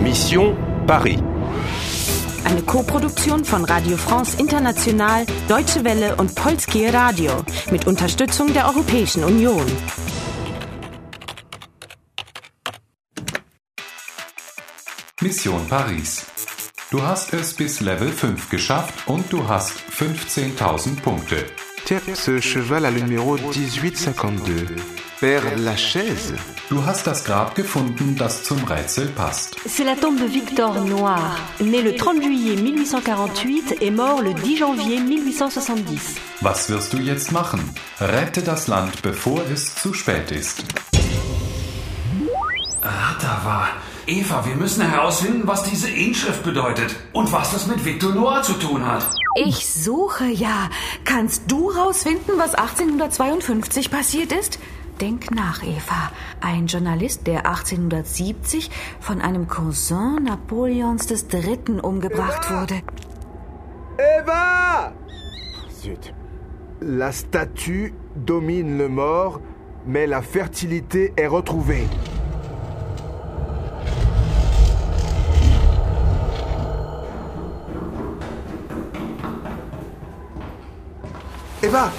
Mission Paris. Eine Koproduktion von Radio France International, Deutsche Welle und Polskie Radio mit Unterstützung der Europäischen Union. Mission Paris. Du hast es bis Level 5 geschafft und du hast 15.000 Punkte. Ce cheval a le numéro 1852. Père Lachaise Du hast das Grab gefunden, das zum Rätsel passt. C'est la tombe de Victor Noir, né le 30 juillet 1848 et mort le 10 janvier 1870. Was wirst du jetzt machen? Rette das Land, bevor es zu spät ist. Ratava. Eva, wir müssen herausfinden, was diese Inschrift bedeutet und was das mit Victor Noir zu tun hat. Ich suche ja. Kannst du rausfinden, was 1852 passiert ist? Denk nach, Eva. Ein Journalist, der 1870 von einem Cousin Napoleons III. umgebracht wurde. Eva Zut. La statue domine le mort, mais la fertilité est retrouvée. Eva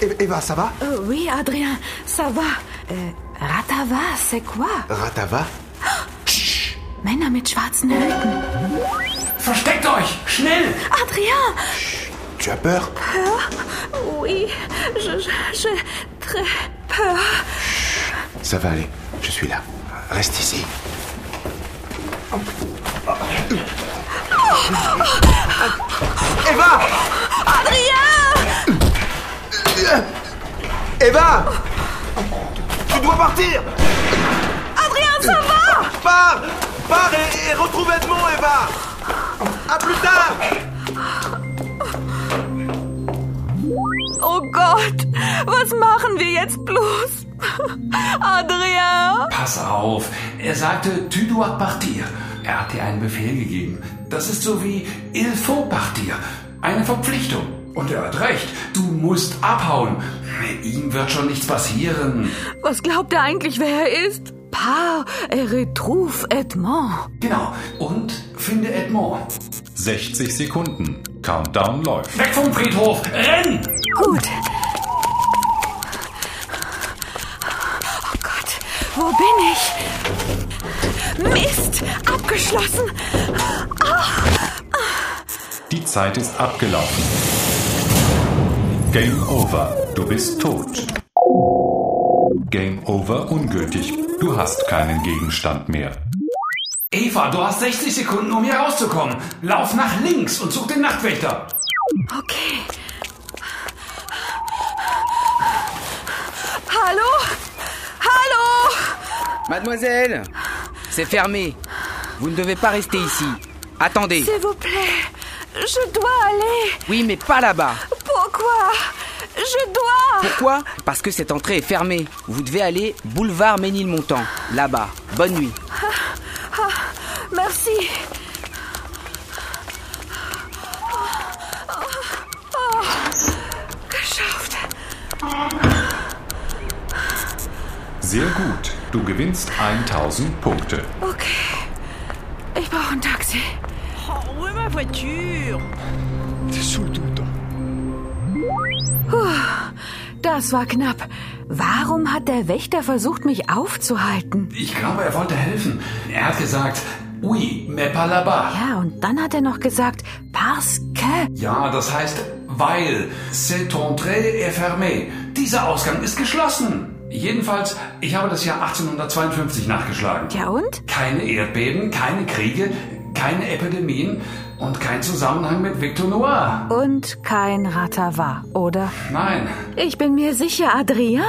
Eva, ça va Euh, oui, Adrien, ça va. Euh, Ratava, c'est quoi Ratava Männer mit schwarzen Hüten. Versteckt euch! Schnell! Adrien Tu as peur Oui, je, je, j'ai très peur. Ça va aller, je suis là. Reste ici. Eva Adrien Eva Tu dois partir Adrien, ça va Pars Pars et, et retrouve Edmond, Eva À plus tard Oh Gott, was machen wir jetzt bloß? Adrien! Pass auf. Er sagte, tu dois partir. Er hat dir einen Befehl gegeben. Das ist so wie il faut partir. Eine Verpflichtung. Und er hat recht. Du musst abhauen. Ihm wird schon nichts passieren. Was glaubt er eigentlich, wer er ist? Par et retrouve Edmond. Genau. Und finde Edmond. 60 Sekunden. Countdown läuft. Weg vom Friedhof! Renn! Gut. Oh Gott, wo bin ich? Mist, abgeschlossen. Die Zeit ist abgelaufen. Game over. Du bist tot. Game over ungültig. Du hast keinen Gegenstand mehr. Eva, du hast 60 Sekunden, um hier rauszukommen. Lauf nach links und such den Nachtwächter. Okay. Hallo? Hallo? Mademoiselle, c'est fermé. Vous ne devez pas rester ici. Attendez. S'il vous plaît, je dois aller. Oui, mais pas là-bas. Pourquoi Je dois. Pourquoi Parce que cette entrée est fermée. Vous devez aller boulevard Ménilmontant. Là-bas. Bonne nuit. Merci. Oh, geschafft. Sehr gut. Du gewinnst 1000 Punkte. Okay. Ich brauche ein Taxi. Oh, où est ma voiture T'es sous tout le temps. Das war knapp. Warum hat der Wächter versucht, mich aufzuhalten? Ich glaube, er wollte helfen. Er hat gesagt, oui, mais pas là-bas. Ja, und dann hat er noch gesagt, parce que. Ja, das heißt, weil. Cette entrée est fermée. Dieser Ausgang ist geschlossen. Jedenfalls, ich habe das Jahr 1852 nachgeschlagen. Ja und? Keine Erdbeben, keine Kriege, keine Epidemien und kein Zusammenhang mit Victor Noir. Und kein Ratava, oder? Nein, Ich bin mir sicher, Adrien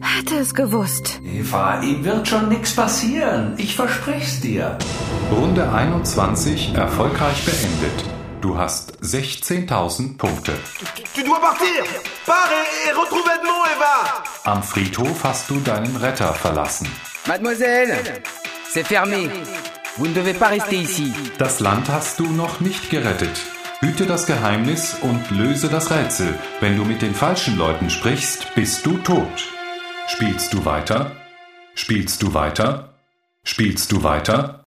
hätte es gewusst. Eva, ihm wird schon nichts passieren. Ich versprich's dir. Runde 21 erfolgreich beendet. Du hast 16.000 Punkte. Tu dois partir Pars et, et retrouve Edmond, Eva Am Friedhof hast du deinen Retter verlassen. Mademoiselle, c'est fermé. Vous ne devez pas rester ici. Das Land hast du noch nicht gerettet. Hüte das Geheimnis und löse das Rätsel. Wenn du mit den falschen Leuten sprichst, bist du tot. Spielst du weiter? Spielst du weiter? Spielst du weiter?